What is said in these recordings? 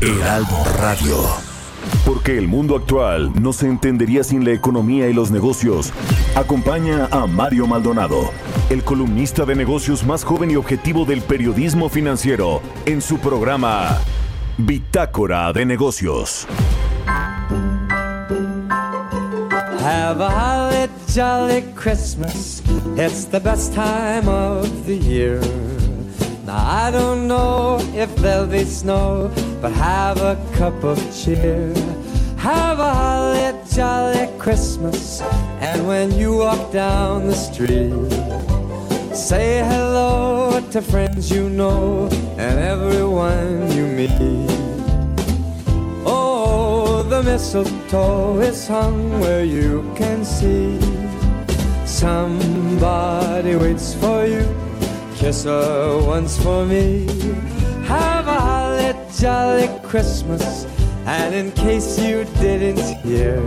Heraldo Radio. Porque el mundo actual no se entendería sin la economía y los negocios. Acompaña a Mario Maldonado, el columnista de negocios más joven y objetivo del periodismo financiero, en su programa Bitácora de Negocios. Have a holly jolly Christmas. It's the best time of the year. Now I don't know if there'll be snow, but have a cup of cheer. Have a holly jolly Christmas. And when you walk down the street, say hello to friends you know and everyone you meet. Oh, the mistletoe is hung where you can see. Somebody waits for you. Kiss her once for me. Have a holly jolly Christmas. And in case you didn't hear,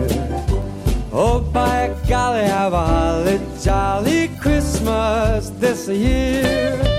oh by golly, have a holly jolly Christmas this year.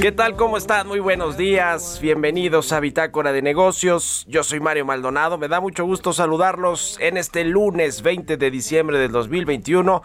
¿Qué tal? ¿Cómo están? Muy buenos días. Bienvenidos a Bitácora de Negocios. Yo soy Mario Maldonado. Me da mucho gusto saludarlos en este lunes 20 de diciembre del 2021.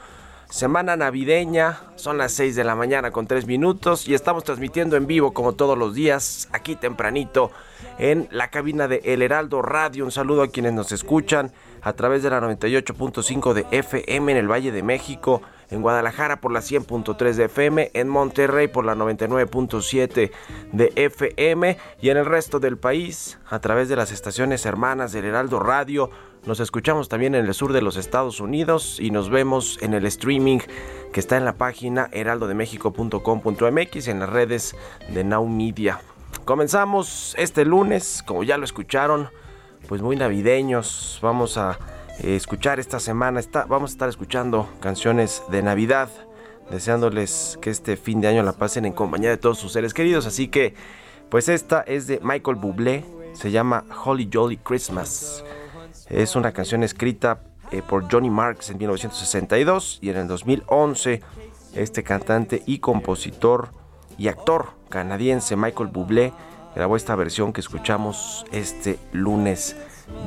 Semana navideña, son las 6 de la mañana con 3 minutos y estamos transmitiendo en vivo como todos los días, aquí tempranito, en la cabina de El Heraldo Radio. Un saludo a quienes nos escuchan a través de la 98.5 de FM en el Valle de México, en Guadalajara por la 100.3 de FM, en Monterrey por la 99.7 de FM y en el resto del país a través de las estaciones hermanas del Heraldo Radio. Nos escuchamos también en el sur de los Estados Unidos y nos vemos en el streaming que está en la página heraldodemexico.com.mx en las redes de Now Media. Comenzamos este lunes, como ya lo escucharon, pues muy navideños. Vamos a eh, escuchar esta semana, vamos a estar escuchando canciones de Navidad, deseándoles que este fin de año la pasen en compañía de todos sus seres queridos. Así que, pues esta es de Michael Bublé, se llama Holly Jolly Christmas. Es una canción escrita eh, por Johnny Marks en 1962 y en el 2011 este cantante y compositor y actor canadiense Michael Bublé grabó esta versión que escuchamos este lunes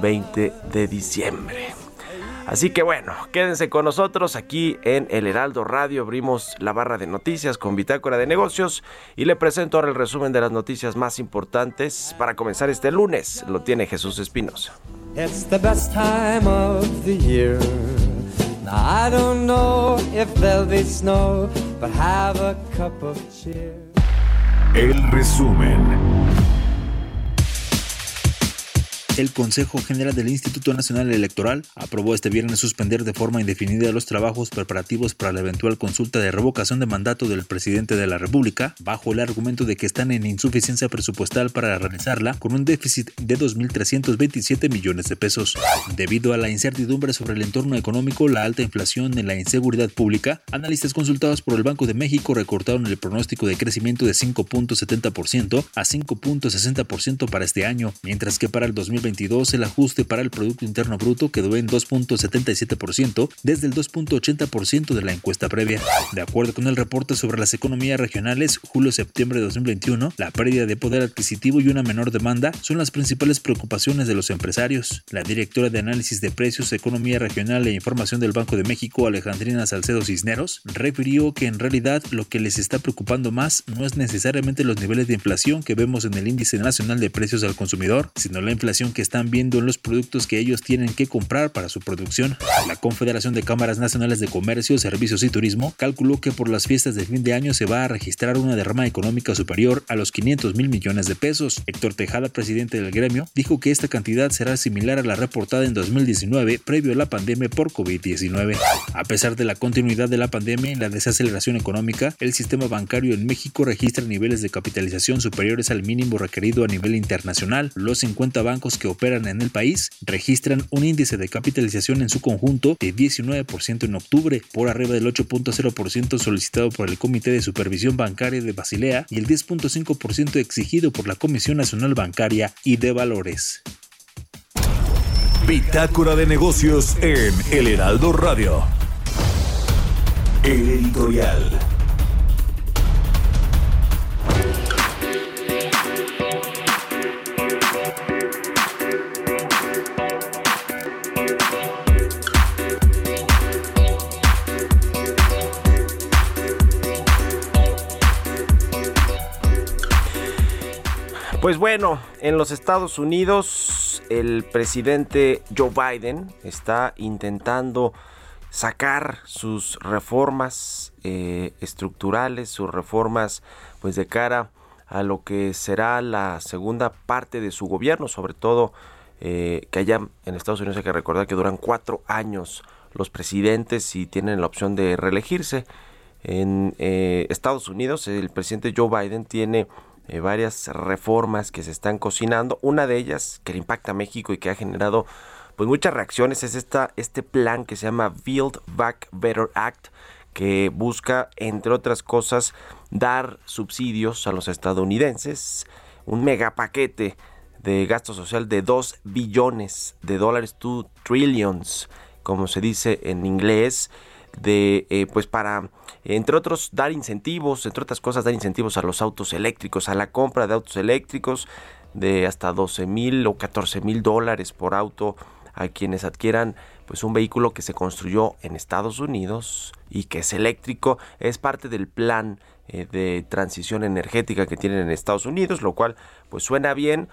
20 de diciembre. Así que bueno, quédense con nosotros aquí en El Heraldo Radio. Abrimos la barra de noticias con Bitácora de Negocios y le presento ahora el resumen de las noticias más importantes para comenzar este lunes. Lo tiene Jesús Espinosa. It's the El Consejo General del Instituto Nacional Electoral aprobó este viernes suspender de forma indefinida los trabajos preparativos para la eventual consulta de revocación de mandato del presidente de la República, bajo el argumento de que están en insuficiencia presupuestal para realizarla con un déficit de 2.327 millones de pesos. Debido a la incertidumbre sobre el entorno económico, la alta inflación y la inseguridad pública, analistas consultados por el Banco de México recortaron el pronóstico de crecimiento de 5.70% a 5.60% para este año, mientras que para el 2022 el ajuste para el Producto Interno Bruto quedó en 2.77% desde el 2.80% de la encuesta previa. De acuerdo con el reporte sobre las economías regionales, julio-septiembre de 2021, la pérdida de poder adquisitivo y una menor demanda son las principales preocupaciones de los empresarios. La directora de análisis de precios, economía regional e información del Banco de México, Alejandrina Salcedo Cisneros, refirió que en realidad lo que les está preocupando más no es necesariamente los niveles de inflación que vemos en el índice nacional de precios al consumidor, sino la inflación que están viendo en los productos que ellos tienen que comprar para su producción. La Confederación de Cámaras Nacionales de Comercio, Servicios y Turismo calculó que por las fiestas de fin de año se va a registrar una derrama económica superior a los 500 mil millones de pesos. Héctor Tejada, presidente del gremio, dijo que esta cantidad será similar a la reportada en 2019 previo a la pandemia por COVID-19. A pesar de la continuidad de la pandemia y la desaceleración económica, el sistema bancario en México registra niveles de capitalización superiores al mínimo requerido a nivel internacional. Los 50 bancos que operan en el país registran un índice de capitalización en su conjunto de 19% en octubre, por arriba del 8.0% solicitado por el Comité de Supervisión Bancaria de Basilea y el 10.5% exigido por la Comisión Nacional Bancaria y de Valores. Bitácora de negocios en El Heraldo Radio. El editorial. Pues bueno, en los Estados Unidos el presidente Joe Biden está intentando sacar sus reformas eh, estructurales, sus reformas pues de cara a lo que será la segunda parte de su gobierno, sobre todo eh, que allá en Estados Unidos hay que recordar que duran cuatro años los presidentes y tienen la opción de reelegirse. En eh, Estados Unidos el presidente Joe Biden tiene eh, varias reformas que se están cocinando. Una de ellas que le impacta a México y que ha generado pues muchas reacciones es esta, este plan que se llama Build Back Better Act que busca, entre otras cosas, dar subsidios a los estadounidenses, un megapaquete de gasto social de 2 billones de dólares, 2 trillions, como se dice en inglés, de eh, pues para entre otros dar incentivos, entre otras cosas dar incentivos a los autos eléctricos, a la compra de autos eléctricos de hasta 12 mil o 14 mil dólares por auto a quienes adquieran pues un vehículo que se construyó en Estados Unidos y que es eléctrico. Es parte del plan eh, de transición energética que tienen en Estados Unidos lo cual pues suena bien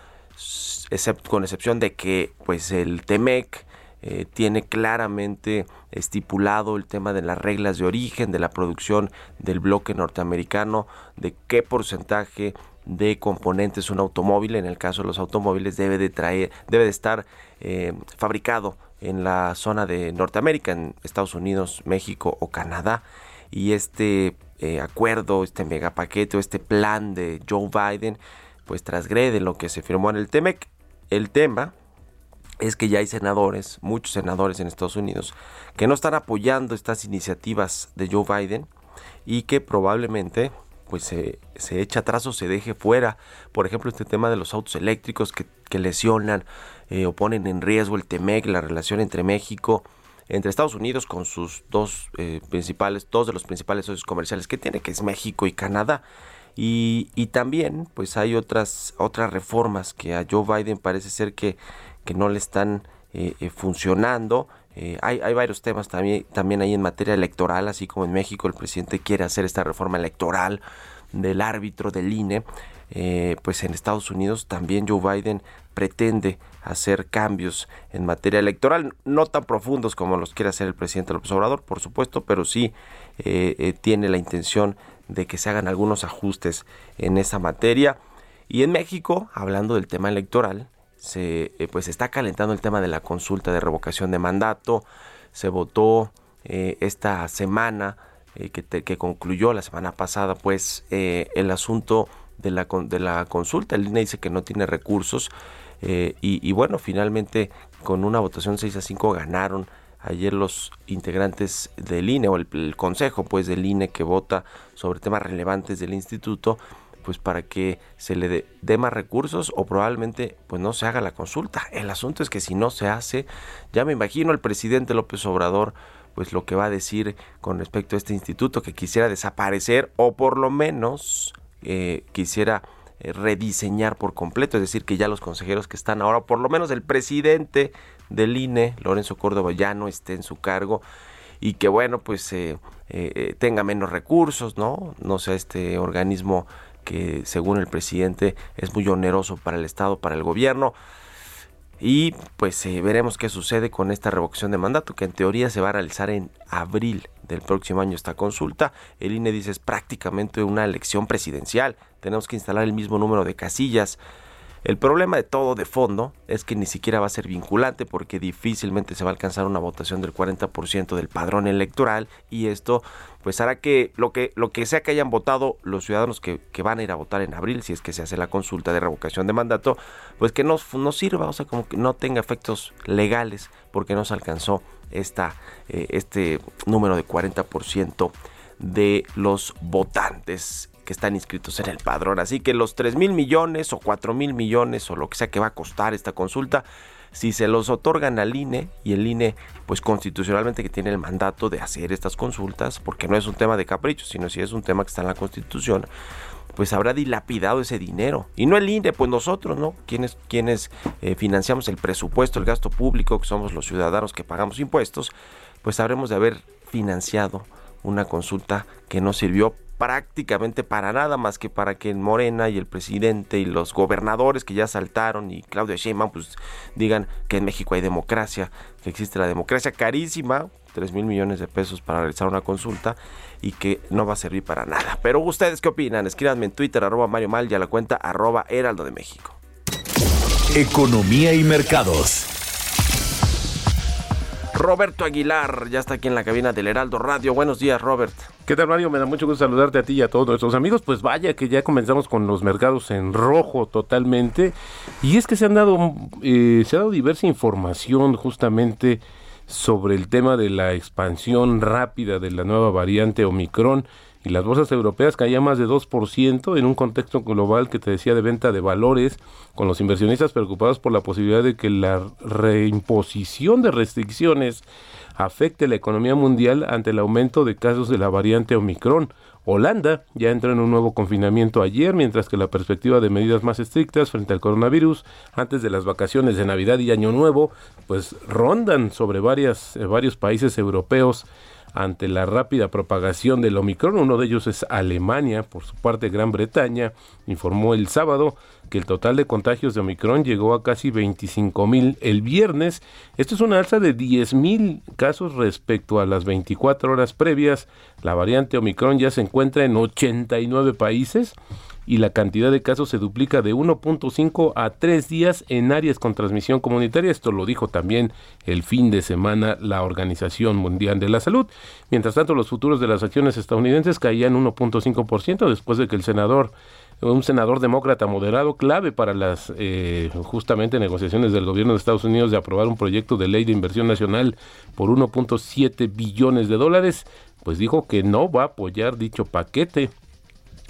excepto, con excepción de que pues el Temec eh, tiene claramente estipulado el tema de las reglas de origen de la producción del bloque norteamericano, de qué porcentaje de componentes un automóvil, en el caso de los automóviles, debe de traer, debe de estar eh, fabricado en la zona de Norteamérica, en Estados Unidos, México o Canadá. Y este eh, acuerdo, este megapaquete o este plan de Joe Biden, pues trasgrede lo que se firmó en el TEMEC. El tema es que ya hay senadores, muchos senadores en Estados Unidos, que no están apoyando estas iniciativas de Joe Biden y que probablemente pues se, echa atrás o se deje fuera. Por ejemplo, este tema de los autos eléctricos que, lesionan eh, o ponen en riesgo el TEMEC, la relación entre México, entre Estados Unidos con sus dos eh, principales, dos de los principales socios comerciales que tiene, que es México y Canadá. Y, y también pues hay otras, otras reformas que a Joe Biden parece ser que que no le están eh, eh, funcionando. Eh, hay, hay, varios temas también, también ahí en materia electoral, así como en México el presidente quiere hacer esta reforma electoral del árbitro del INE. pues en Estados Unidos también Joe Biden pretende hacer cambios en materia electoral, no tan profundos como los quiere hacer el presidente López Obrador, por supuesto, pero sí tiene la intención de que se hagan algunos ajustes en esa materia. Y en México, hablando del tema electoral, se eh, pues está calentando el tema de la consulta de revocación de mandato. Se votó eh, esta semana eh, que, que, concluyó la semana pasada pues el asunto de la, de la consulta. El INE dice que no tiene recursos y, y, bueno, finalmente con una votación 6 a 5 ganaron ayer los integrantes del INE o el, el, consejo pues del INE que vota sobre temas relevantes del instituto pues para que se le dé, más recursos o probablemente pues no se haga la consulta. El asunto es que si no se hace, ya me imagino el presidente López Obrador pues lo que va a decir con respecto a este instituto que quisiera desaparecer o por lo menos eh, quisiera eh, rediseñar por completo, es decir, que ya los consejeros que están ahora, por lo menos el presidente del INE, Lorenzo Córdoba, ya no esté en su cargo y que bueno, pues eh, tenga menos recursos, ¿no? No sea este organismo que según el presidente es muy oneroso para el Estado, para el gobierno. Y pues eh, veremos qué sucede con esta revocación de mandato, que en teoría se va a realizar en abril del próximo año esta consulta. El INE dice es prácticamente una elección presidencial. Tenemos que instalar el mismo número de casillas. El problema de todo de fondo es que ni siquiera va a ser vinculante porque difícilmente se va a alcanzar una votación del 40% del padrón electoral y esto pues hará que lo que lo que sea que hayan votado los ciudadanos que, van a ir a votar en abril si es que se hace la consulta de revocación de mandato pues que no, no sirva o sea como que no tenga efectos legales porque no se alcanzó esta, eh, este número de 40% de los votantes que están inscritos en el padrón. Así que los 3 mil millones o 4 mil millones o lo que sea que va a costar esta consulta, si se los otorgan al INE y el INE, pues constitucionalmente que tiene el mandato de hacer estas consultas, porque no es un tema de capricho, sino si es un tema que está en la Constitución, pues habrá dilapidado ese dinero. Y no el INE, pues nosotros, ¿no? Quienes, eh, financiamos el presupuesto, el gasto público, que somos los ciudadanos que pagamos impuestos, pues habremos de haber financiado una consulta que no sirvió prácticamente para nada más que para que Morena y el presidente y los gobernadores que ya saltaron y Claudia Sheinbaum pues digan que en México hay democracia, que existe la democracia carísima, 3 mil millones de pesos para realizar una consulta y que no va a servir para nada. Pero ustedes qué opinan? Escríbanme en Twitter arroba Mario Mal y a la cuenta arroba Heraldo de México. Economía y mercados. Roberto Aguilar ya está aquí en la cabina del Heraldo Radio. Buenos días, Robert. ¿Qué tal, Mario? Me da mucho gusto saludarte a ti y a todos nuestros amigos. Pues vaya que ya comenzamos con los mercados en rojo totalmente. Y es que se han dado, eh, se ha dado diversa información justamente sobre el tema de la expansión rápida de la nueva variante Omicron y las bolsas europeas caían más de 2% en un contexto global que te decía de venta de valores, con los inversionistas preocupados por la posibilidad de que la reimposición de restricciones afecte la economía mundial ante el aumento de casos de la variante Omicron. Holanda ya entró en un nuevo confinamiento ayer, mientras que la perspectiva de medidas más estrictas frente al coronavirus antes de las vacaciones de Navidad y Año Nuevo, pues rondan sobre varias, eh, varios países europeos ante la rápida propagación del Omicron. Uno de ellos es Alemania, por su parte Gran Bretaña, informó el sábado que el total de contagios de Omicron llegó a casi 25 mil el viernes. Esto es una alza de 10 mil casos respecto a las 24 horas previas. La variante Omicron ya se encuentra en 89 países y la cantidad de casos se duplica de 1.5 a 3 días en áreas con transmisión comunitaria. Esto lo dijo también el fin de semana la Organización Mundial de la Salud. Mientras tanto, los futuros de las acciones estadounidenses caían 1.5% después de que el senador un senador demócrata moderado clave para las eh, justamente negociaciones del gobierno de Estados Unidos de aprobar un proyecto de ley de inversión nacional por 1.7 billones de dólares, pues dijo que no va a apoyar dicho paquete.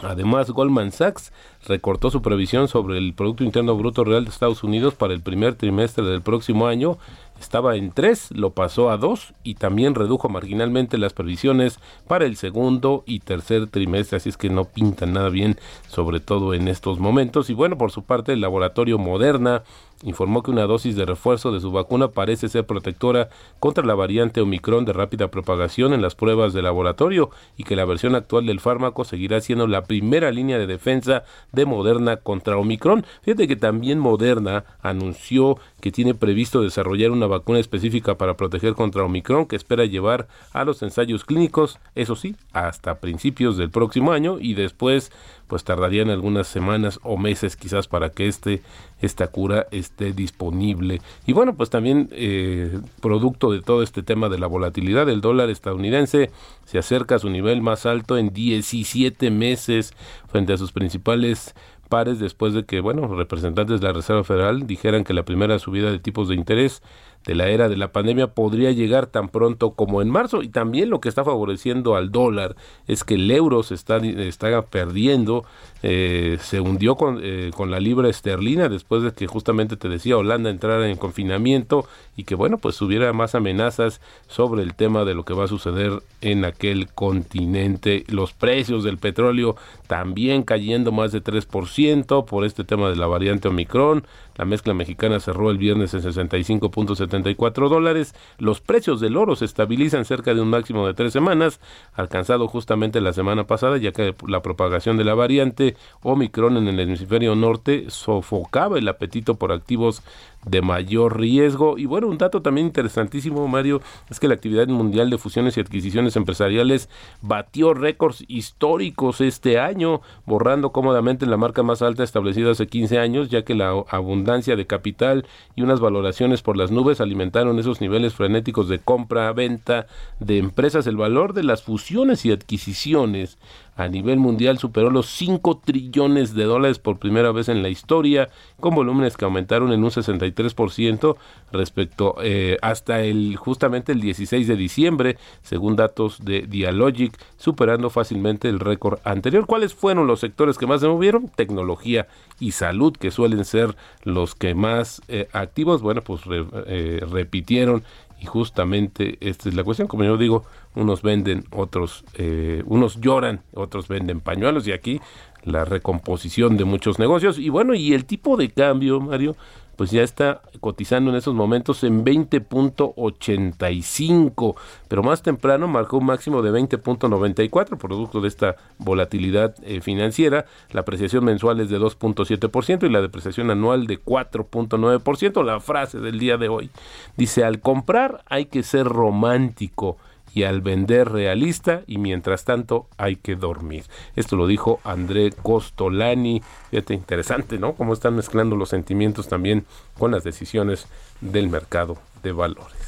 Además, Goldman Sachs recortó su previsión sobre el Producto Interno Bruto Real de Estados Unidos para el primer trimestre del próximo año estaba en 3, lo pasó a 2 y también redujo marginalmente las previsiones para el segundo y tercer trimestre, así es que no pintan nada bien, sobre todo en estos momentos. Y bueno, por su parte, el laboratorio Moderna informó que una dosis de refuerzo de su vacuna parece ser protectora contra la variante Omicron de rápida propagación en las pruebas de laboratorio y que la versión actual del fármaco seguirá siendo la primera línea de defensa de Moderna contra Omicron. Fíjate que también Moderna anunció que tiene previsto desarrollar una vacuna específica para proteger contra Omicron que espera llevar a los ensayos clínicos, eso sí, hasta principios del próximo año y después pues tardarían algunas semanas o meses quizás para que este esta cura esté disponible. Y bueno, pues también eh, producto de todo este tema de la volatilidad del dólar estadounidense se acerca a su nivel más alto en 17 meses frente a sus principales pares después de que, bueno, representantes de la Reserva Federal dijeran que la primera subida de tipos de interés de la era de la pandemia podría llegar tan pronto como en marzo. Y también lo que está favoreciendo al dólar es que el euro se está, está perdiendo eh, se hundió con, eh, con la libra esterlina después de que justamente te decía Holanda entrara en confinamiento y que bueno pues hubiera más amenazas sobre el tema de lo que va a suceder en aquel continente. Los precios del petróleo también cayendo más de 3% por este tema de la variante Omicron la mezcla mexicana cerró el viernes en 65.74 dólares. Los precios del oro se estabilizan cerca de un máximo de tres semanas, alcanzado justamente la semana pasada, ya que la propagación de la variante Omicron en el hemisferio norte sofocaba el apetito por activos de mayor riesgo. Y bueno, un dato también interesantísimo, Mario, es que la actividad mundial de fusiones y adquisiciones empresariales batió récords históricos este año, borrando cómodamente la marca más alta establecida hace 15 años, ya que la abundancia de capital y unas valoraciones por las nubes alimentaron esos niveles frenéticos de compra, venta de empresas. El valor de las fusiones y adquisiciones a nivel mundial superó los 5 trillones de dólares por primera vez en la historia, con volúmenes que aumentaron en un 63% respecto eh, hasta el justamente el 16 de diciembre, según datos de Dialogic, superando fácilmente el récord anterior. ¿Cuáles fueron los sectores que más se movieron? Tecnología y salud, que suelen ser los que más eh, activos, bueno, pues eh, repitieron y justamente esta es la cuestión, como yo digo, unos venden, otros, eh, unos lloran, otros venden pañuelos y aquí la recomposición de muchos negocios. Y bueno, y el tipo de cambio, Mario, pues ya está cotizando en esos momentos en 20.85, pero más temprano marcó un máximo de 20.94, producto de esta volatilidad eh, financiera. La apreciación mensual es de 2.7% y la depreciación anual de 4.9%. La frase del día de hoy dice, al comprar hay que ser romántico y al vender realista y mientras tanto hay que dormir. Esto lo dijo André Costolani. Fíjate, interesante, ¿no? Cómo están mezclando los sentimientos también con las decisiones del mercado de valores.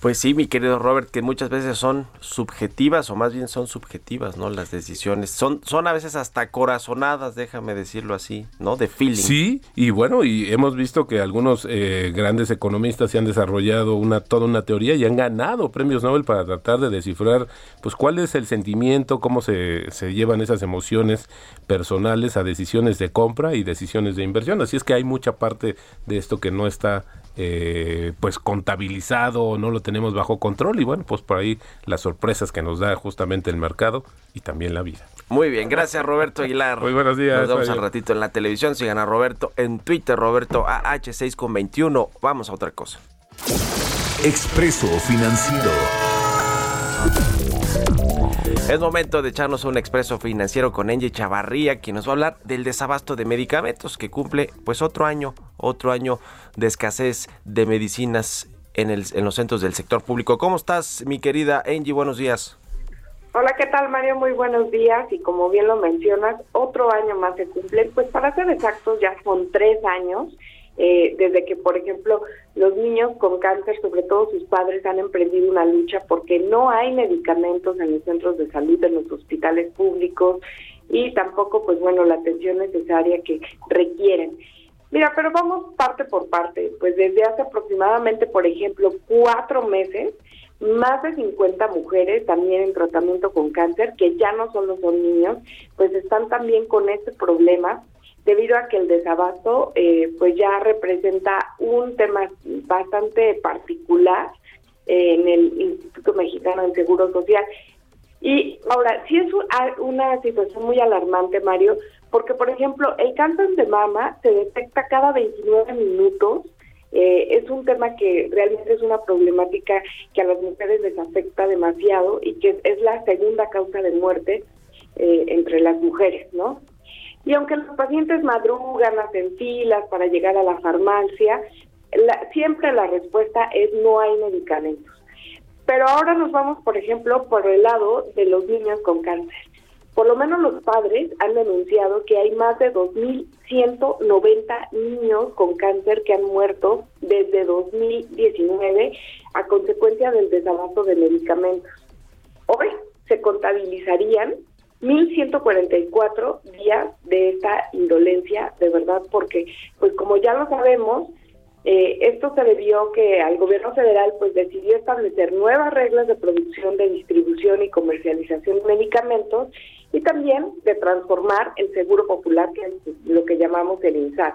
Pues sí, mi querido Robert, que muchas veces son subjetivas o más bien son subjetivas, ¿no? Las decisiones son son a veces hasta corazonadas, déjame decirlo así, ¿no? De feeling. Sí, y bueno, y hemos visto que algunos eh, grandes economistas se han desarrollado una toda una teoría y han ganado premios Nobel para tratar de descifrar, pues, cuál es el sentimiento, cómo se, se llevan esas emociones personales a decisiones de compra y decisiones de inversión. Así es que hay mucha parte de esto que no está eh, pues contabilizado, no lo tenemos bajo control y bueno, pues por ahí las sorpresas que nos da justamente el mercado y también la vida. Muy bien, gracias Roberto Aguilar. Muy buenos días. Nos vemos al ratito en la televisión. Sigan a Roberto en Twitter, Roberto AH6 con 21. Vamos a otra cosa. Expreso Financiero. Es momento de echarnos un expreso financiero con Angie Chavarría, quien nos va a hablar del desabasto de medicamentos que cumple pues otro año, otro año de escasez de medicinas en, el, en los centros del sector público. ¿Cómo estás, mi querida Angie? Buenos días. Hola, ¿qué tal Mario? Muy buenos días y como bien lo mencionas, otro año más se cumple, pues para ser exactos ya son tres años eh, desde que, por ejemplo, los niños con cáncer, sobre todo sus padres, han emprendido una lucha porque no hay medicamentos en los centros de salud, en los hospitales públicos y tampoco, pues bueno, la atención necesaria que requieren. Mira, pero vamos parte por parte. Pues desde hace aproximadamente, por ejemplo, cuatro meses, más de 50 mujeres también en tratamiento con cáncer, que ya no solo son niños, pues están también con este problema debido a que el desabasto eh, pues ya representa un tema bastante particular eh, en el Instituto Mexicano de Seguro Social. Y ahora, sí es una situación muy alarmante, Mario, porque, por ejemplo, el cáncer de mama se detecta cada 29 minutos. Eh, es un tema que realmente es una problemática que a las mujeres les afecta demasiado y que es la segunda causa de muerte entre las mujeres, ¿no? Y aunque los pacientes madrugan, hacen filas para llegar a la farmacia, siempre la respuesta es no hay medicamentos. Pero ahora nos vamos, por ejemplo, por el lado de los niños con cáncer. por lo menos los padres han denunciado que hay más de 2.190 niños con cáncer que han muerto desde 2019 a consecuencia del desabasto de medicamentos. Hoy se contabilizarían 1.144 días de esta indolencia, de verdad, porque, pues como ya lo sabemos, eh, esto se debió que al gobierno federal pues decidió establecer nuevas reglas de producción, de distribución y comercialización de medicamentos y también de transformar el seguro popular, que es lo que llamamos el INSAT.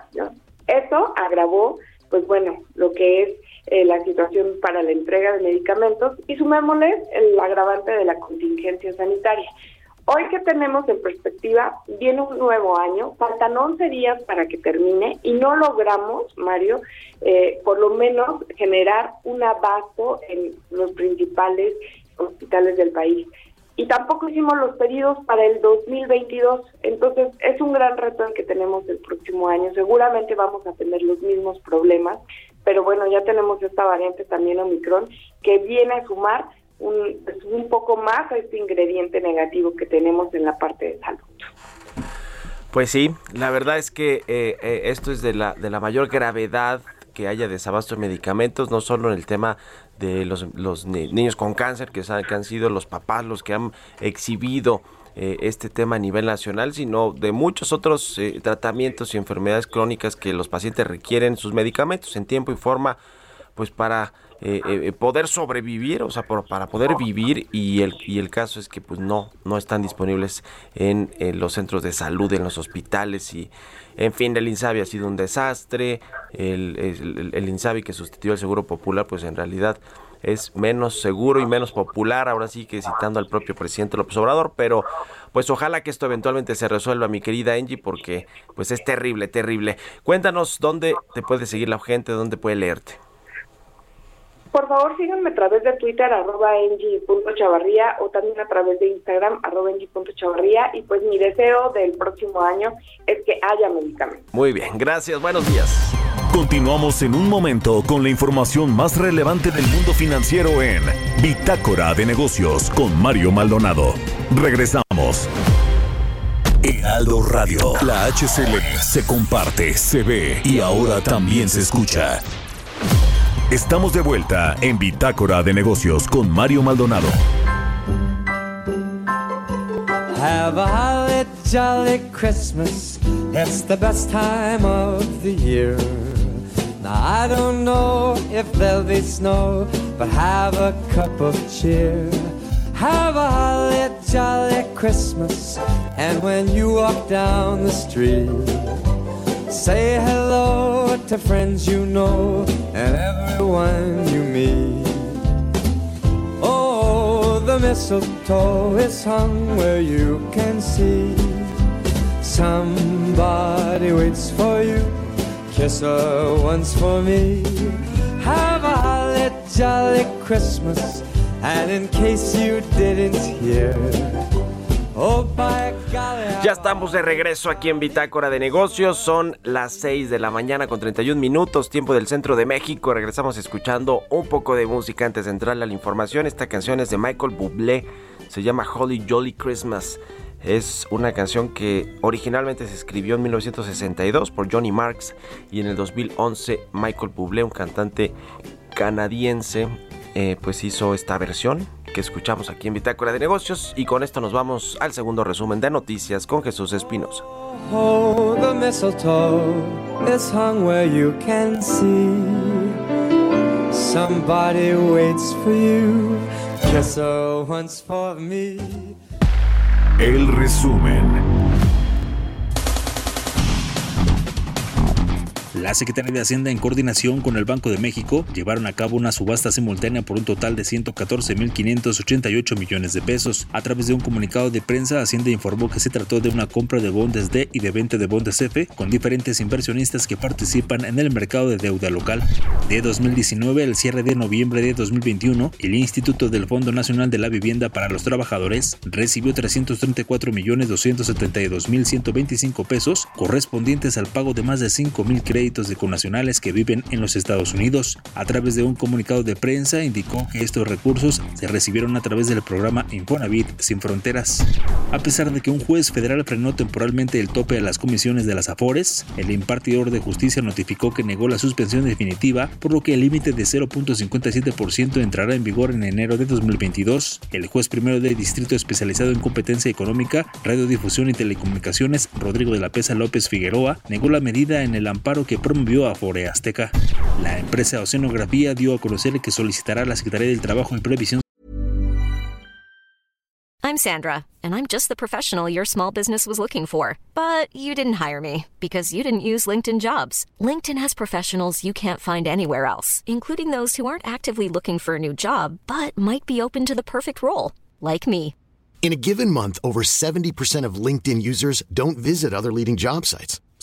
Eso agravó, pues bueno, lo que es eh, la situación para la entrega de medicamentos y sumémosle el agravante de la contingencia sanitaria. Hoy que tenemos en perspectiva, viene un nuevo año, faltan 11 días para que termine y no logramos, Mario, eh, por lo menos generar un abasto en los principales hospitales del país. Y tampoco hicimos los pedidos para el 2022, entonces es un gran reto el que tenemos el próximo año. Seguramente vamos a tener los mismos problemas, pero bueno, ya tenemos esta variante también Omicron que viene a sumar un, pues, un poco más a este ingrediente negativo que tenemos en la parte de salud. Pues sí, la verdad es que eh, eh, esto es de la, de la mayor gravedad que haya desabasto de medicamentos, no solo en el tema de los, los niños con cáncer, que, han sido los papás los que han exhibido eh, este tema a nivel nacional, sino de muchos otros tratamientos y enfermedades crónicas que los pacientes requieren sus medicamentos en tiempo y forma, pues para eh, eh, poder sobrevivir, o sea, para poder vivir y el, y el caso es que pues no, no están disponibles en, los centros de salud, en los hospitales y en fin, el INSABI ha sido un desastre, el, el, INSABI que sustituyó el Seguro Popular pues en realidad es menos seguro y menos popular, ahora sí que citando al propio presidente López Obrador, pero pues ojalá que esto eventualmente se resuelva, mi querida Angie, porque pues es terrible, terrible. Cuéntanos dónde te puede seguir la gente, dónde puede leerte. Por favor, síganme a través de Twitter, arroba o también a través de Instagram, arroba Y pues mi deseo del próximo año es que haya medicamentos. Muy bien, gracias, buenos días. Continuamos en un momento con la información más relevante del mundo financiero en Bitácora de Negocios con Mario Maldonado. Regresamos. Heraldo Radio, la HCL se comparte, se ve y ahora también se escucha. Estamos de vuelta en Bitácora de Negocios con Mario Maldonado. Have a holly jolly Christmas. It's the best time of the year. Now I don't know if there'll be snow, but have a cup of cheer. Have a holly jolly Christmas. And when you walk down the street, say hello to friends you know and everyone you meet. Oh, the mistletoe is hung where you can see. Somebody waits for you. Kiss her once for me. Have a holly jolly Christmas. And in case you didn't hear, oh, by Ya estamos de regreso aquí en Bitácora de Negocios. Son las 6 de la mañana con 31 minutos, tiempo del centro de México. Regresamos escuchando un poco de música antes de entrar a la información. Esta canción es de Michael Bublé. Se llama Holly Jolly Christmas. Es una canción que originalmente se escribió en 1962 por Johnny Marks y en el 2011 Michael Bublé, un cantante canadiense, eh, pues hizo esta versión que escuchamos aquí en Bitácora de Negocios y con esto nos vamos al segundo resumen de noticias con Jesús Espinosa. Oh, the mistletoe is hung where you can see. Somebody waits for you. Kiss her once for me. El resumen. La Secretaría de Hacienda, en coordinación con el Banco de México, llevaron a cabo una subasta simultánea por un total de 114.588 millones de pesos. A través de un comunicado de prensa, Hacienda informó que se trató de una compra de bondes D y de venta de bondes F con diferentes inversionistas que participan en el mercado de deuda local. De 2019 al cierre de noviembre de 2021, el Instituto del Fondo Nacional de la Vivienda para los Trabajadores recibió 334.272.125 pesos correspondientes al pago de más de 5.000 créditos créditos de connacionales que viven en los Estados Unidos. A través de un comunicado de prensa indicó que estos recursos se recibieron a través del programa Infonavit Sin Fronteras. A pesar de que un juez federal frenó temporalmente el tope a las comisiones de las Afores, el impartidor de justicia notificó que negó la suspensión definitiva, por lo que el límite de 0.57% entrará en vigor en enero de 2022. El juez primero del Distrito Especializado en Competencia Económica, Radiodifusión y Telecomunicaciones, Rodrigo de la Pesa López Figueroa, negó la medida en el amparo que promovió a Fore Azteca. La empresa Oceanografía dio a conocer que solicitará a la Secretaría del Trabajo y Previsión I'm Sandra, and I'm just the professional your small business was looking for. But you didn't hire me because you didn't use LinkedIn jobs. LinkedIn has professionals you can't find anywhere else, including those who aren't actively looking for a new job but might be open to the perfect role, like me. In a given month, over 70% of LinkedIn users don't visit other leading job sites.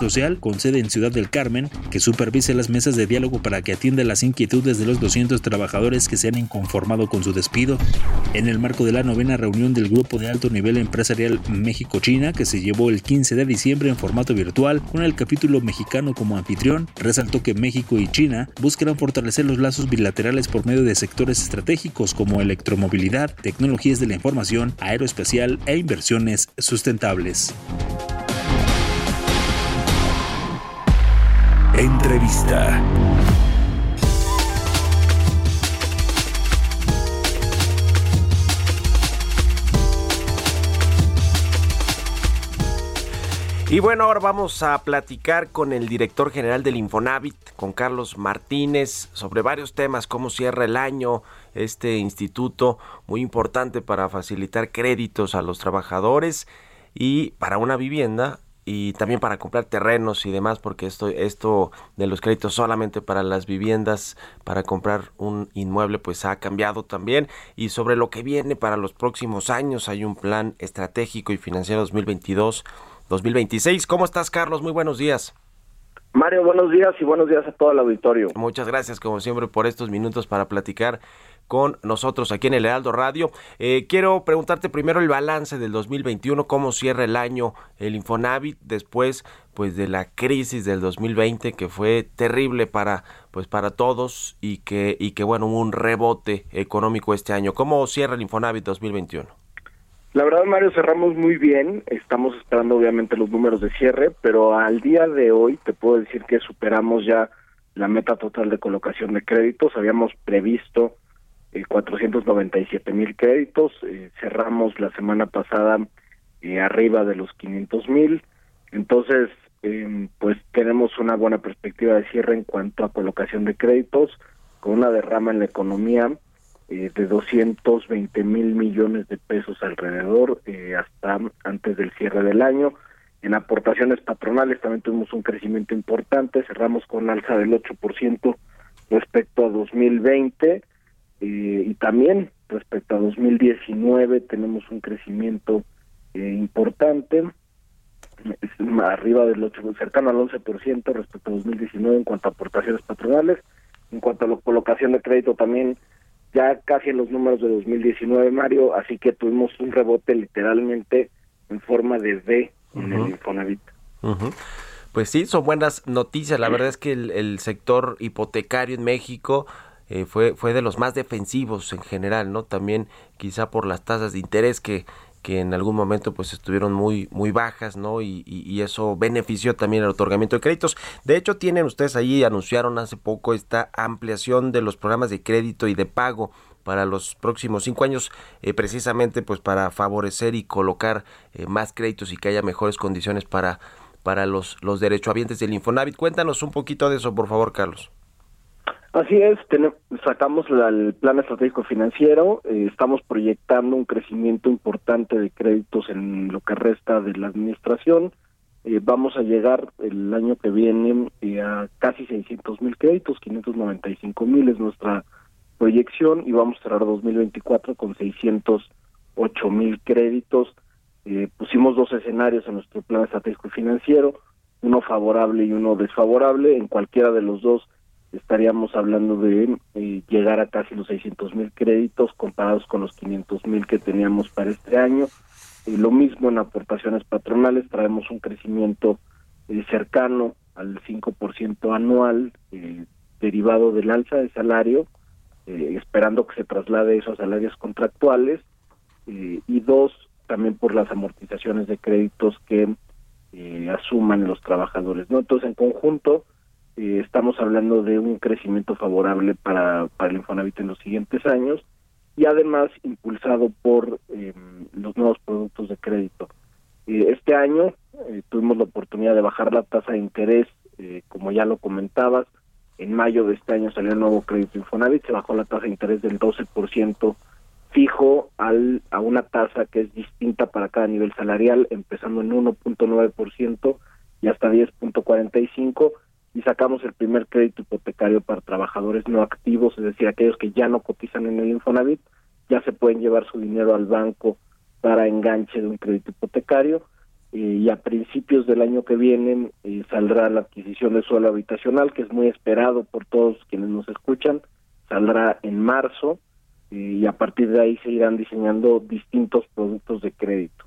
Social con sede en Ciudad del Carmen, que supervise las mesas de diálogo para que atienda las inquietudes de los 200 trabajadores que se han inconformado con su despido. En el marco de la novena reunión del Grupo de Alto Nivel Empresarial México-China, que se llevó el 15 de diciembre en formato virtual, con el capítulo mexicano como anfitrión, resaltó que México y China buscarán fortalecer los lazos bilaterales por medio de sectores estratégicos como electromovilidad, tecnologías de la información, aeroespacial e inversiones sustentables. Entrevista. Y bueno, ahora vamos a platicar con el director general del Infonavit, con Carlos Martínez, sobre varios temas, cómo cierra el año este instituto muy importante para facilitar créditos a los trabajadores y para una vivienda y también para comprar terrenos y demás, porque esto, esto de los créditos solamente para las viviendas, para comprar un inmueble, pues ha cambiado también. Y sobre lo que viene para los próximos años, hay un plan estratégico y financiero 2022-2026. ¿Cómo estás, Carlos? Muy buenos días. Mario, buenos días y buenos días a todo el auditorio. Muchas gracias, como siempre, por estos minutos para platicar con nosotros aquí en el Heraldo Radio. Eh, quiero preguntarte primero el balance del 2021, cómo cierra el año el Infonavit después pues de la crisis del 2020 que fue terrible para pues para todos y que y que bueno, hubo un rebote económico este año. ¿Cómo cierra el Infonavit 2021? La verdad, Mario, cerramos muy bien. Estamos esperando, obviamente, los números de cierre, pero al día de hoy te puedo decir que superamos ya la meta total de colocación de créditos. Habíamos previsto 497 mil créditos, eh, cerramos la semana pasada eh, arriba de los 500 mil, entonces em, pues tenemos una buena perspectiva de cierre en cuanto a colocación de créditos, con una derrama en la economía eh, de 220 mil millones de pesos alrededor hasta antes del cierre del año. En aportaciones patronales también tuvimos un crecimiento importante, cerramos con alza del 8% respecto a 2020 eh, y también respecto a 2019 tenemos un crecimiento eh, importante, arriba del 8, cercano al 11% respecto a 2019 en cuanto a aportaciones patronales. En cuanto a la colocación de crédito también ya casi en los números de 2019, Mario, así que tuvimos un rebote literalmente en forma de V en el Infonavit. Pues sí, son buenas noticias. La verdad es que el, el sector hipotecario en México eh, fue, fue de los más defensivos en general, ¿no? También quizá por las tasas de interés que, que en algún momento pues estuvieron muy muy bajas no y, y, eso benefició también el otorgamiento de créditos. De hecho tienen ustedes ahí anunciaron hace poco esta ampliación de los programas de crédito y de pago para los próximos cinco años eh, precisamente pues para favorecer y colocar eh, más créditos y que haya mejores condiciones para para los los derechohabientes del Infonavit. Cuéntanos un poquito de eso por favor Carlos Así es, tenemos, sacamos el plan estratégico financiero, eh, estamos proyectando un crecimiento importante de créditos en lo que resta de la administración. Eh, vamos a llegar el año que viene eh, a casi 600 mil créditos, 595 mil es nuestra proyección y vamos a cerrar 2024 con 608 mil créditos. pusimos dos escenarios en nuestro plan estratégico financiero, uno favorable y uno desfavorable. En cualquiera de los dos estaríamos hablando de eh, llegar a casi los 600 mil créditos comparados con los 500 mil que teníamos para este año. Eh, lo mismo en aportaciones patronales, traemos un crecimiento eh, cercano al 5% anual derivado del alza de salario, esperando que se traslade esos salarios contractuales, y dos, también por las amortizaciones de créditos que asuman los trabajadores. ¿no? Entonces, en conjunto, eh, estamos hablando de un crecimiento favorable para, para el Infonavit en los siguientes años y además impulsado por eh, los nuevos productos de crédito. Eh, este año tuvimos la oportunidad de bajar la tasa de interés, como ya lo comentabas, en mayo de este año salió el nuevo crédito Infonavit, se bajó la tasa de interés del 12% fijo al, a una tasa que es distinta para cada nivel salarial, empezando en 1.9% y hasta 10.45% y sacamos el primer crédito hipotecario para trabajadores no activos, es decir, aquellos que ya no cotizan en el Infonavit, ya se pueden llevar su dinero al banco para enganche de un crédito hipotecario eh, y a principios del año que viene eh, saldrá la adquisición de suelo habitacional, que es muy esperado por todos quienes nos escuchan, saldrá en marzo eh, y a partir de ahí se irán diseñando distintos productos de crédito.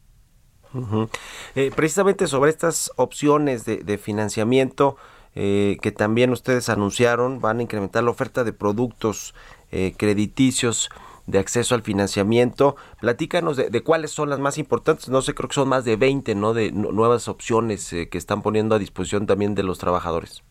precisamente sobre estas opciones de, de financiamiento, eh, que también ustedes anunciaron, van a incrementar la oferta de productos eh, crediticios de acceso al financiamiento. Platícanos de, cuáles son las más importantes. No sé, creo que son más de 20, ¿no? De nuevas opciones eh, que están poniendo a disposición también de los trabajadores.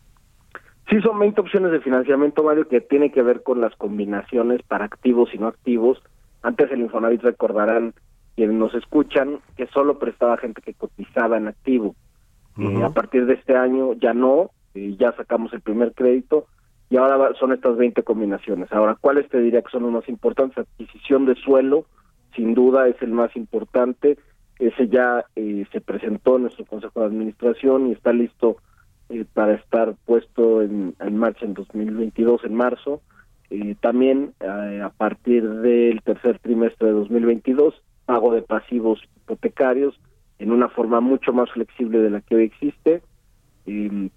Sí, son 20 opciones de financiamiento, Mario, que tiene que ver con las combinaciones para activos y no activos. Antes el Infonavit recordarán quienes nos escuchan que solo prestaba gente que cotizaba en activo. a partir de este año ya no, ya sacamos el primer crédito y ahora son estas 20 combinaciones. Ahora, ¿cuáles te diría que son los más importantes? Adquisición de suelo, sin duda es el más importante. Ese ya eh, se presentó en nuestro Consejo de Administración y está listo eh, para estar puesto en, marcha en 2022, en marzo. Eh, también a partir del tercer trimestre de 2022, pago de pasivos hipotecarios en una forma mucho más flexible de la que hoy existe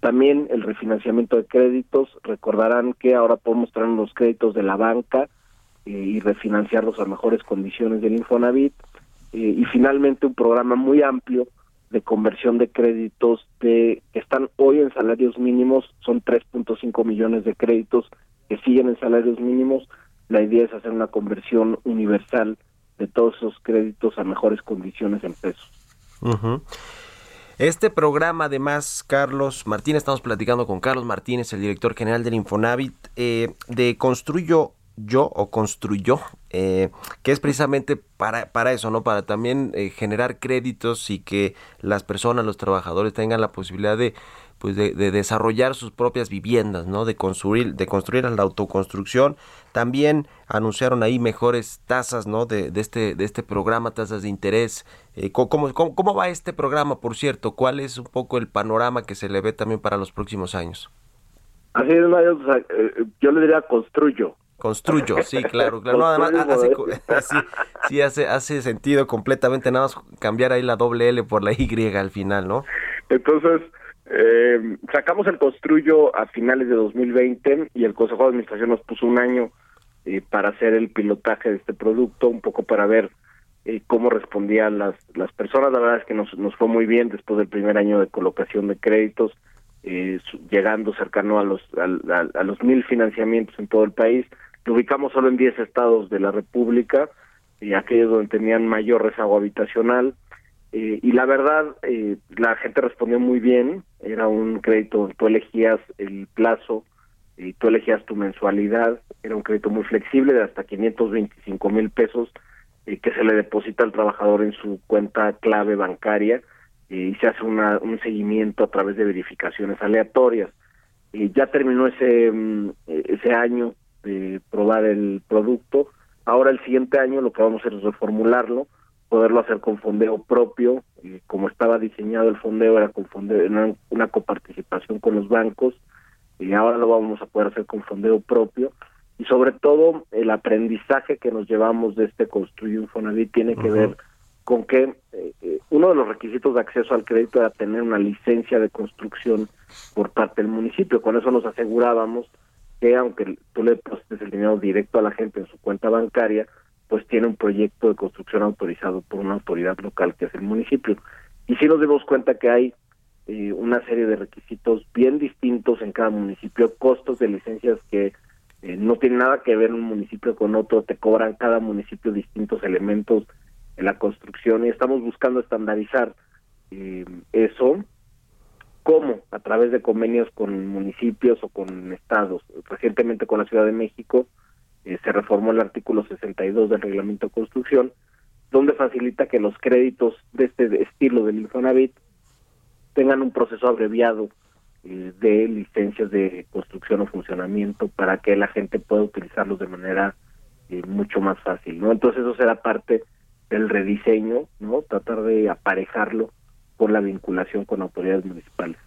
también el refinanciamiento de créditos, recordarán que ahora podemos traer los créditos de la banca eh, y refinanciarlos a mejores condiciones del Infonavit. Eh, y finalmente un programa muy amplio de conversión de créditos de, que están hoy en salarios mínimos, son 3.5 millones de créditos que siguen en salarios mínimos. La idea es hacer una conversión universal de todos esos créditos a mejores condiciones en pesos. Este programa, además, Carlos Martínez, estamos platicando con Carlos Martínez, el director general del Infonavit, eh, de Construyo yo o construyó, eh, que es precisamente para, para eso, ¿no? Para también eh, generar créditos y que las personas, los trabajadores tengan la posibilidad de pues de, desarrollar sus propias viviendas, ¿no? De construir, de construir la autoconstrucción. También anunciaron ahí mejores tasas, ¿no? De, de este, de este programa, tasas de interés. Eh, ¿cómo, cómo, va este programa, por cierto? ¿Cuál es un poco el panorama que se le ve también para los próximos años? Así es, eh, yo le diría construyo. Construyo, sí, claro, claro. No, además, hace, sí, hace, hace sentido completamente, nada más cambiar ahí la doble L por la Y al final, ¿no? Entonces, eh, sacamos el construyo a finales de 2020 y el Consejo de Administración nos puso un año eh, para hacer el pilotaje de este producto, un poco para ver eh, cómo respondían las, las personas. La verdad es que nos, nos fue muy bien después del primer año de colocación de créditos, eh, llegando cercano a los, a, a, los mil financiamientos en todo el país. Lo ubicamos solo en 10 estados de la República, y aquellos donde tenían mayor rezago habitacional eh, y la verdad, eh, la gente respondió muy bien. Era un crédito, tú elegías el plazo y tú elegías tu mensualidad. Era un crédito muy flexible de hasta 525 mil pesos eh, que se le deposita al trabajador en su cuenta clave bancaria y se hace una, un seguimiento a través de verificaciones aleatorias. Y ya terminó ese, mm, ese año de probar el producto. Ahora el siguiente año lo que vamos a hacer es reformularlo poderlo hacer con fondeo propio, como estaba diseñado el fondeo era con fondeo, una, una coparticipación con los bancos, y ahora lo vamos a poder hacer con fondeo propio, y sobre todo el aprendizaje que nos llevamos de este Construir Infonavit tiene que ver con que eh, eh, uno de los requisitos de acceso al crédito era tener una licencia de construcción por parte del municipio, con eso nos asegurábamos que aunque tú le deposites el dinero directo a la gente en su cuenta bancaria, pues tiene un proyecto de construcción autorizado por una autoridad local que es el municipio. Y si nos dimos cuenta que hay eh, una serie de requisitos bien distintos en cada municipio, costos de licencias que eh, no tienen nada que ver un municipio con otro, te cobran cada municipio distintos elementos en la construcción y estamos buscando estandarizar eh, eso cómo a través de convenios con municipios o con estados. Recientemente con la Ciudad de México eh, se reformó el artículo 62 del reglamento de construcción, donde facilita que los créditos de este estilo del Infonavit tengan un proceso abreviado eh, de licencias de construcción o funcionamiento para que la gente pueda utilizarlos de manera eh, mucho más fácil, ¿no? Entonces eso será parte del rediseño, ¿no? Tratar de aparejarlo por la vinculación con autoridades municipales.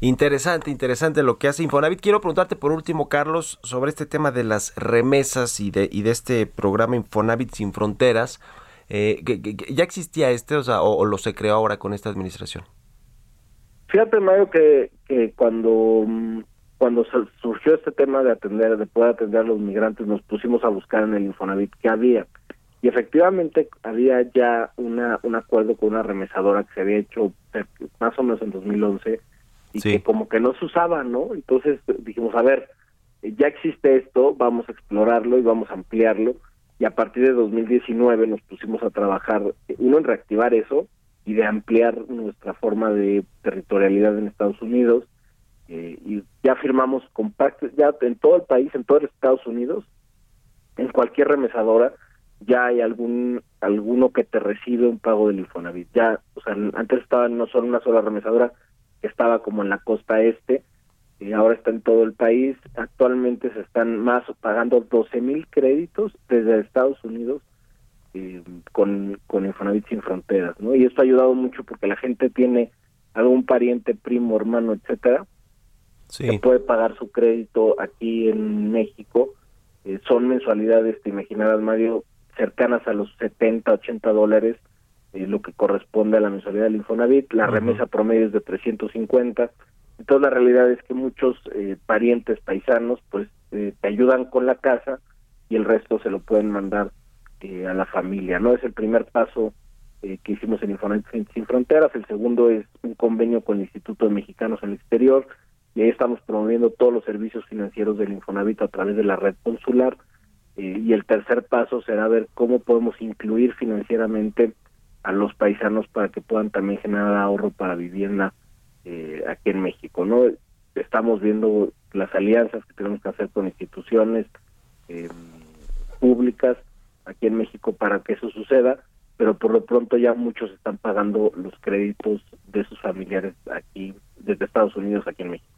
Interesante, interesante lo que hace Infonavit. Quiero preguntarte por último, Carlos, sobre este tema de las remesas y de, y de este programa Infonavit sin fronteras. Eh, ¿Ya existía este o, sea, o, lo se creó ahora con esta administración? Fíjate, Mario, que, que cuando, cuando surgió este tema de atender, de poder atender a los migrantes, nos pusimos a buscar en el Infonavit qué había y efectivamente había ya una un acuerdo con una remesadora que se había hecho más o menos en 2011 y que como que no se usaba, ¿no? Entonces dijimos, a ver, ya existe esto, vamos a explorarlo y vamos a ampliarlo. Y a partir de 2019 nos pusimos a trabajar, uno en reactivar eso y de ampliar nuestra forma de territorialidad en Estados Unidos. Eh, y ya firmamos compactos, ya en todo el país, en todos los Estados Unidos, en cualquier remesadora, ya hay algún alguno que te recibe un pago del Infonavit. Ya, o sea, antes estaba no solo una sola remesadora estaba como en la costa este, y ahora está en todo el país. Actualmente se están más pagando 12 mil créditos desde Estados Unidos eh, con, con Infonavit sin fronteras, ¿no? Y esto ha ayudado mucho porque la gente tiene algún pariente, primo, hermano, etcétera, que puede pagar su crédito aquí en México. Eh, son mensualidades, te imaginarás, Mario, cercanas a los 70, 80 dólares, eh, lo que corresponde a la mensualidad del Infonavit, la remesa promedio es de 350, entonces la realidad es que muchos eh, parientes paisanos pues eh, te ayudan con la casa y el resto se lo pueden mandar a la familia, ¿no? Es el primer paso que hicimos en Infonavit Sin Fronteras, el segundo es un convenio con el Instituto de Mexicanos en el Exterior, y ahí estamos promoviendo todos los servicios financieros del Infonavit a través de la red consular, eh, y el tercer paso será ver cómo podemos incluir financieramente a los paisanos para que puedan también generar ahorro para vivienda eh, aquí en México. no Estamos viendo las alianzas que tenemos que hacer con instituciones eh, públicas aquí en México para que eso suceda, pero por lo pronto ya muchos están pagando los créditos de sus familiares aquí desde Estados Unidos aquí en México.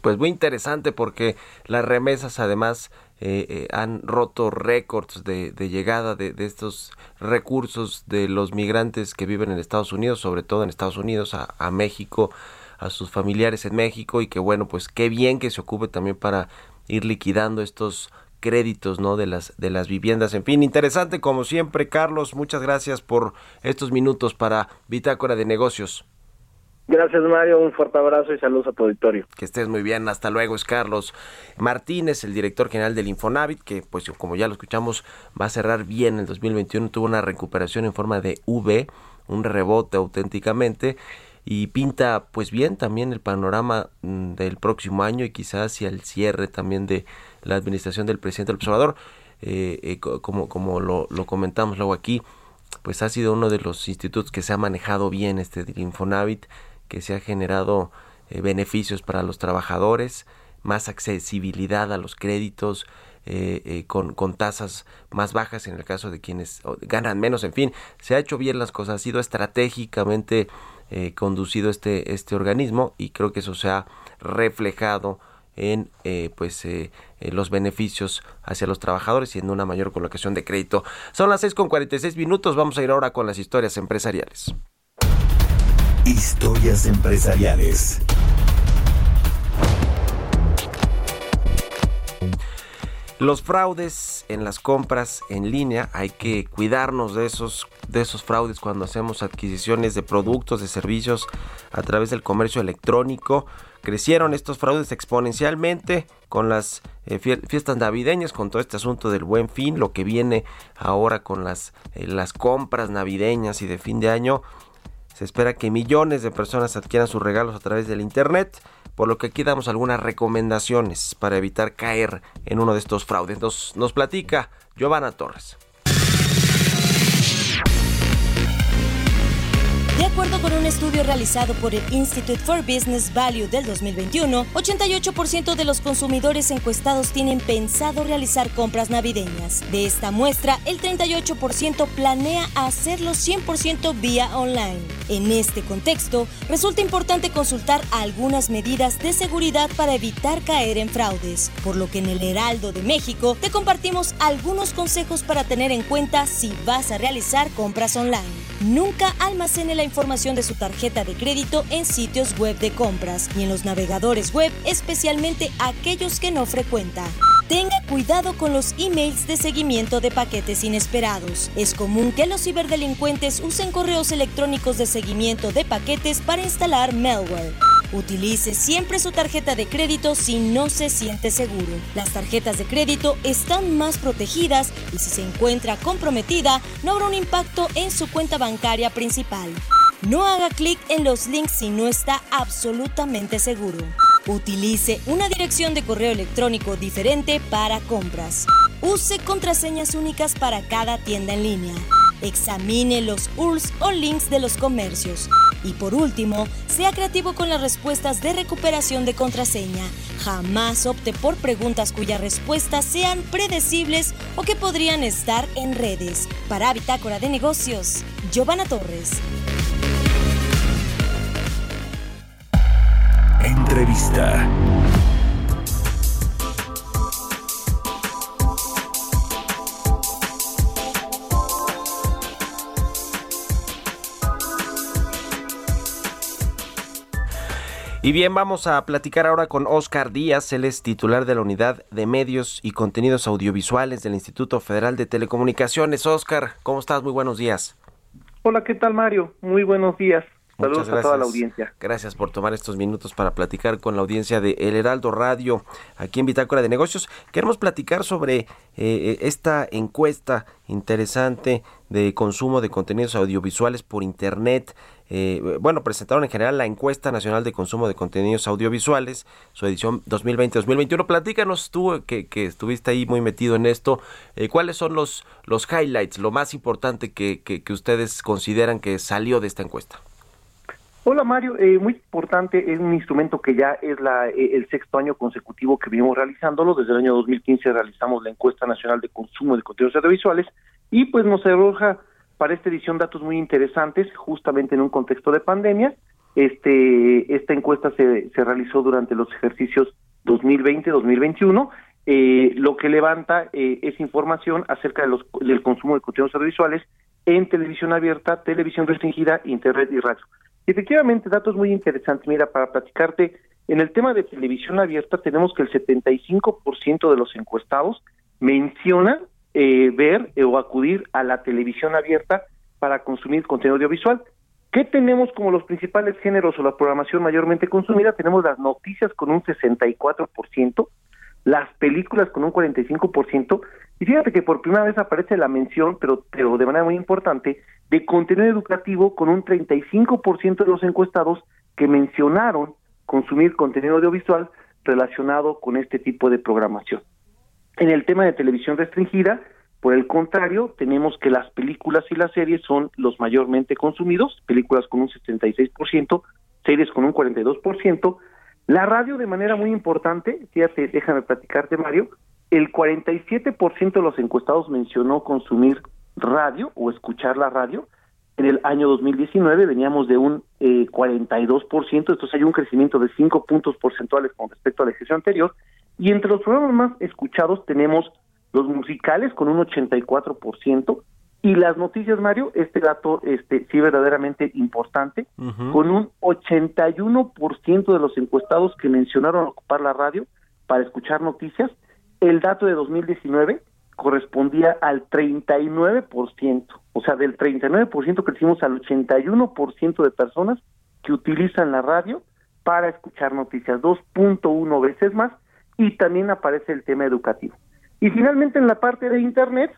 Pues muy interesante porque las remesas además eh, eh, han roto récords de, llegada de, estos recursos de los migrantes que viven en Estados Unidos, sobre todo en Estados Unidos, a, México, a sus familiares en México y que bueno, pues qué bien que se ocupe también para ir liquidando estos créditos no de las de las viviendas. En fin interesante como siempre Carlos muchas gracias por estos minutos para Bitácora de Negocios Gracias Mario, un fuerte abrazo y saludos a tu auditorio. Que estés muy bien, hasta luego. Es Carlos Martínez, el director general del Infonavit, que pues como ya lo escuchamos va a cerrar bien el 2021, tuvo una recuperación en forma de V, un rebote auténticamente y pinta pues bien también el panorama mm, del próximo año y quizás hacia el cierre también de la administración del presidente del observador, eh, eh, como, como lo, lo comentamos luego aquí, pues ha sido uno de los institutos que se ha manejado bien este del Infonavit que se ha generado eh, beneficios para los trabajadores, más accesibilidad a los créditos, eh, eh, con, con, tasas más bajas en el caso de quienes ganan menos, en fin, se ha hecho bien las cosas, ha sido estratégicamente conducido este, este organismo y creo que eso se ha reflejado en pues los beneficios hacia los trabajadores y en una mayor colocación de crédito. Son las 6 con 46 minutos, vamos a ir ahora con las historias empresariales. Historias empresariales. Los fraudes en las compras en línea, hay que cuidarnos de esos, de esos fraudes cuando hacemos adquisiciones de productos, de servicios a través del comercio electrónico. Crecieron estos fraudes exponencialmente con las eh, fiestas navideñas, con todo este asunto del buen fin, lo que viene ahora con las, eh, las compras navideñas y de fin de año. Se espera que millones de personas adquieran sus regalos a través del Internet por lo que aquí damos algunas recomendaciones para evitar caer en uno de estos fraudes. Nos, nos platica Giovanna Torres. De acuerdo con un estudio realizado por el Institute for Business Value del 2021, 88% de los consumidores encuestados tienen pensado realizar compras navideñas. De esta muestra, el 38% planea hacerlo 100% vía online. En este contexto, resulta importante consultar algunas medidas de seguridad para evitar caer en fraudes, por lo que en el Heraldo de México te compartimos algunos consejos para tener en cuenta si vas a realizar compras online. Nunca almacene la información de su tarjeta de crédito en sitios web de compras y en los navegadores web, especialmente aquellos que no frecuenta. Tenga cuidado con los emails de seguimiento de paquetes inesperados. Es común que los ciberdelincuentes usen correos electrónicos de seguimiento de paquetes para instalar malware. Utilice siempre su tarjeta de crédito si no se siente seguro. Las tarjetas de crédito están más protegidas y si se encuentra comprometida, no habrá un impacto en su cuenta bancaria principal. No haga clic en los links si no está absolutamente seguro. Utilice una dirección de correo electrónico diferente para compras. Use contraseñas únicas para cada tienda en línea. Examine los URLs o links de los comercios. Y por último, sea creativo con las respuestas de recuperación de contraseña. Jamás opte por preguntas cuyas respuestas sean predecibles o que podrían estar en redes. Para Bitácora de Negocios, Giovanna Torres. Entrevista. Y bien, vamos a platicar ahora con Oscar Díaz, él es titular de la Unidad de Medios y Contenidos Audiovisuales del Instituto Federal de Telecomunicaciones. Oscar, ¿cómo estás? Muy buenos días. Hola, ¿qué tal Mario? Muy buenos días. Saludos a toda la audiencia. Gracias por tomar estos minutos para platicar con la audiencia de El Heraldo Radio aquí en Bitácora de Negocios. Queremos platicar sobre eh, eh, esta encuesta interesante de consumo de contenidos audiovisuales por Internet. Eh, bueno, presentaron en general la encuesta nacional de consumo de contenidos audiovisuales, su edición 2020-2021. Platícanos tú, que, estuviste ahí muy metido en esto, cuáles son los, los highlights, lo más importante que, que ustedes consideran que salió de esta encuesta. Hola Mario, eh, muy importante, es un instrumento que ya es la, eh, el sexto año consecutivo que venimos realizándolo, desde el año 2015 realizamos la encuesta nacional de consumo de contenidos audiovisuales y pues nos arroja para esta edición datos muy interesantes, justamente en un contexto de pandemia. Este, esta encuesta se, se realizó durante los ejercicios 2020-2021, eh, lo que levanta eh, es información acerca de los, del consumo de contenidos audiovisuales en televisión abierta, televisión restringida, internet y radio. Efectivamente, datos muy interesantes. Mira, para platicarte, en el tema de televisión abierta tenemos que el 75% de los encuestados mencionan eh, ver o acudir a la televisión abierta para consumir contenido audiovisual. ¿Qué tenemos como los principales géneros o la programación mayormente consumida? Tenemos las noticias con un 64%, las películas con un 45%, y fíjate que por primera vez aparece la mención, pero, pero de manera muy importante, de contenido educativo con un 35% de los encuestados que mencionaron consumir contenido audiovisual relacionado con este tipo de programación. En el tema de televisión restringida, por el contrario, tenemos que las películas y las series son los mayormente consumidos, películas con un 76%, series con un 42%, la radio de manera muy importante, fíjate, déjame platicarte Mario, el 47% de los encuestados mencionó consumir radio o escuchar la radio. En el año 2019 veníamos de un eh, 42%, entonces hay un crecimiento de 5 puntos porcentuales con respecto al ejercicio anterior. Y entre los programas más escuchados tenemos los musicales con un 84% y las noticias, Mario, este dato este sí verdaderamente importante, con un 81% de los encuestados que mencionaron ocupar la radio para escuchar noticias el dato de 2019 correspondía al 39%, o sea, del 39% crecimos al 81% de personas que utilizan la radio para escuchar noticias, 2.1 veces más, y también aparece el tema educativo. Y finalmente en la parte de Internet,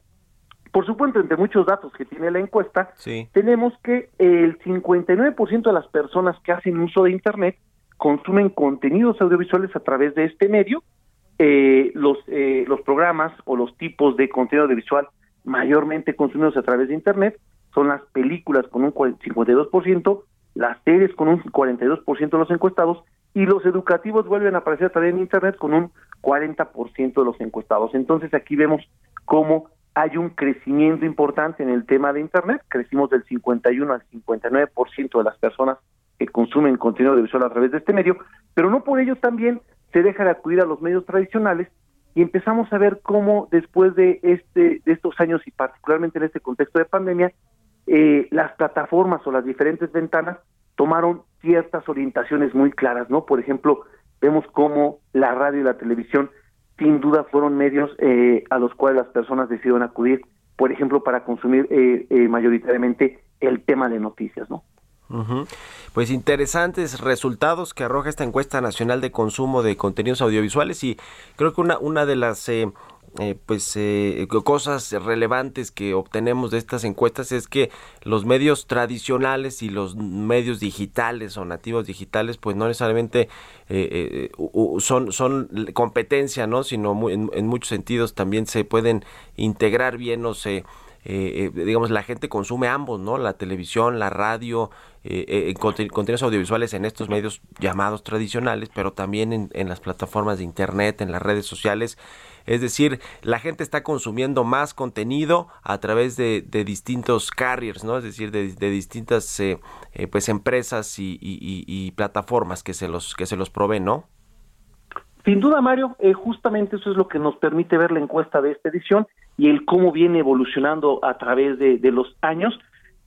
por supuesto, entre muchos datos que tiene la encuesta, tenemos que el 59% de las personas que hacen uso de Internet consumen contenidos audiovisuales a través de este medio. Eh, los, eh, los programas o los tipos de contenido audiovisual mayormente consumidos a través de Internet son las películas con un 52%, las series con un 42% de los encuestados y los educativos vuelven a aparecer también en Internet con un 40% de los encuestados. Entonces aquí vemos cómo hay un crecimiento importante en el tema de Internet, crecimos del 51 al 59% de las personas que consumen contenido audiovisual a través de este medio, pero no por ello también se deja de acudir a los medios tradicionales y empezamos a ver cómo después de este de estos años y particularmente en este contexto de pandemia eh, las plataformas o las diferentes ventanas tomaron ciertas orientaciones muy claras, ¿no? Por ejemplo, vemos cómo la radio y la televisión sin duda fueron medios eh, a los cuales las personas decidieron acudir, por ejemplo, para consumir eh, eh, mayoritariamente el tema de noticias, ¿no? Pues interesantes resultados que arroja esta encuesta nacional de consumo de contenidos audiovisuales y creo que una, una de las eh, eh, pues eh, cosas relevantes que obtenemos de estas encuestas es que los medios tradicionales y los medios digitales o nativos digitales pues no necesariamente eh, son son competencia no sino en, en, muchos sentidos también se pueden integrar bien o se digamos la gente consume ambos no la televisión la radio contenidos audiovisuales en estos medios llamados tradicionales pero también en, en las plataformas de internet en las redes sociales es decir, la gente está consumiendo más contenido a través de, distintos carriers, ¿no? Es decir, de, distintas eh, eh, pues empresas y, plataformas que se los que se los proveen, ¿no? Sin duda, Mario, eh, justamente eso es lo que nos permite ver la encuesta de esta edición y el cómo viene evolucionando a través de, de los años.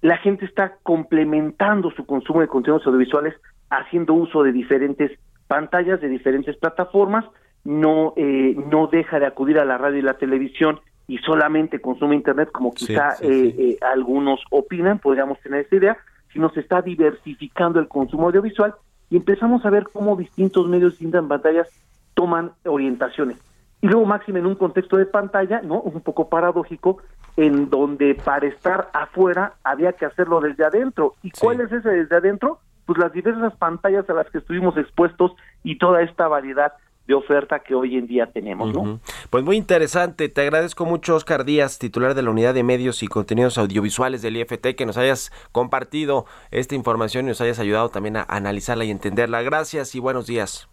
La gente está complementando su consumo de contenidos audiovisuales haciendo uso de diferentes pantallas, de diferentes plataformas, no, eh, no deja de acudir a la radio y la televisión y solamente consume Internet, como quizá eh, eh, algunos opinan, podríamos tener esa idea, sino se está diversificando el consumo audiovisual y empezamos a ver cómo distintos medios, distintas pantallas toman orientaciones. Y luego, máximo en un contexto de pantalla, ¿no? Un poco paradójico, en donde para estar afuera había que hacerlo desde adentro. ¿Y cuál es ese desde adentro? Pues las diversas pantallas a las que estuvimos expuestos y toda esta variedad de oferta que hoy en día tenemos. ¿no? Pues muy interesante, te agradezco mucho Oscar Díaz, titular de la Unidad de Medios y Contenidos Audiovisuales del IFT, que nos hayas compartido esta información y nos hayas ayudado también a analizarla y entenderla. Gracias y buenos días.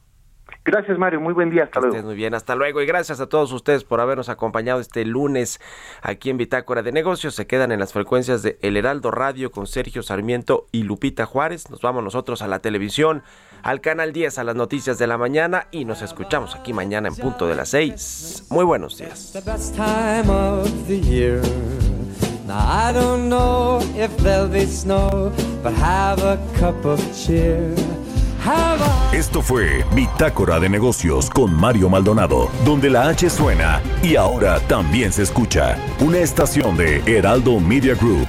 Gracias Mario, muy buen día, hasta luego. muy bien, hasta luego y gracias a todos ustedes por habernos acompañado este lunes aquí en Bitácora de Negocios. Se quedan en las frecuencias de El Heraldo Radio con Sergio Sarmiento y Lupita Juárez. Nos vamos nosotros a la televisión al canal 10 a las noticias de la mañana y nos escuchamos aquí mañana en punto de las 6. Muy buenos días. Esto fue Bitácora de Negocios con Mario Maldonado, donde la H suena y ahora también se escucha. Una estación de Heraldo Media Group.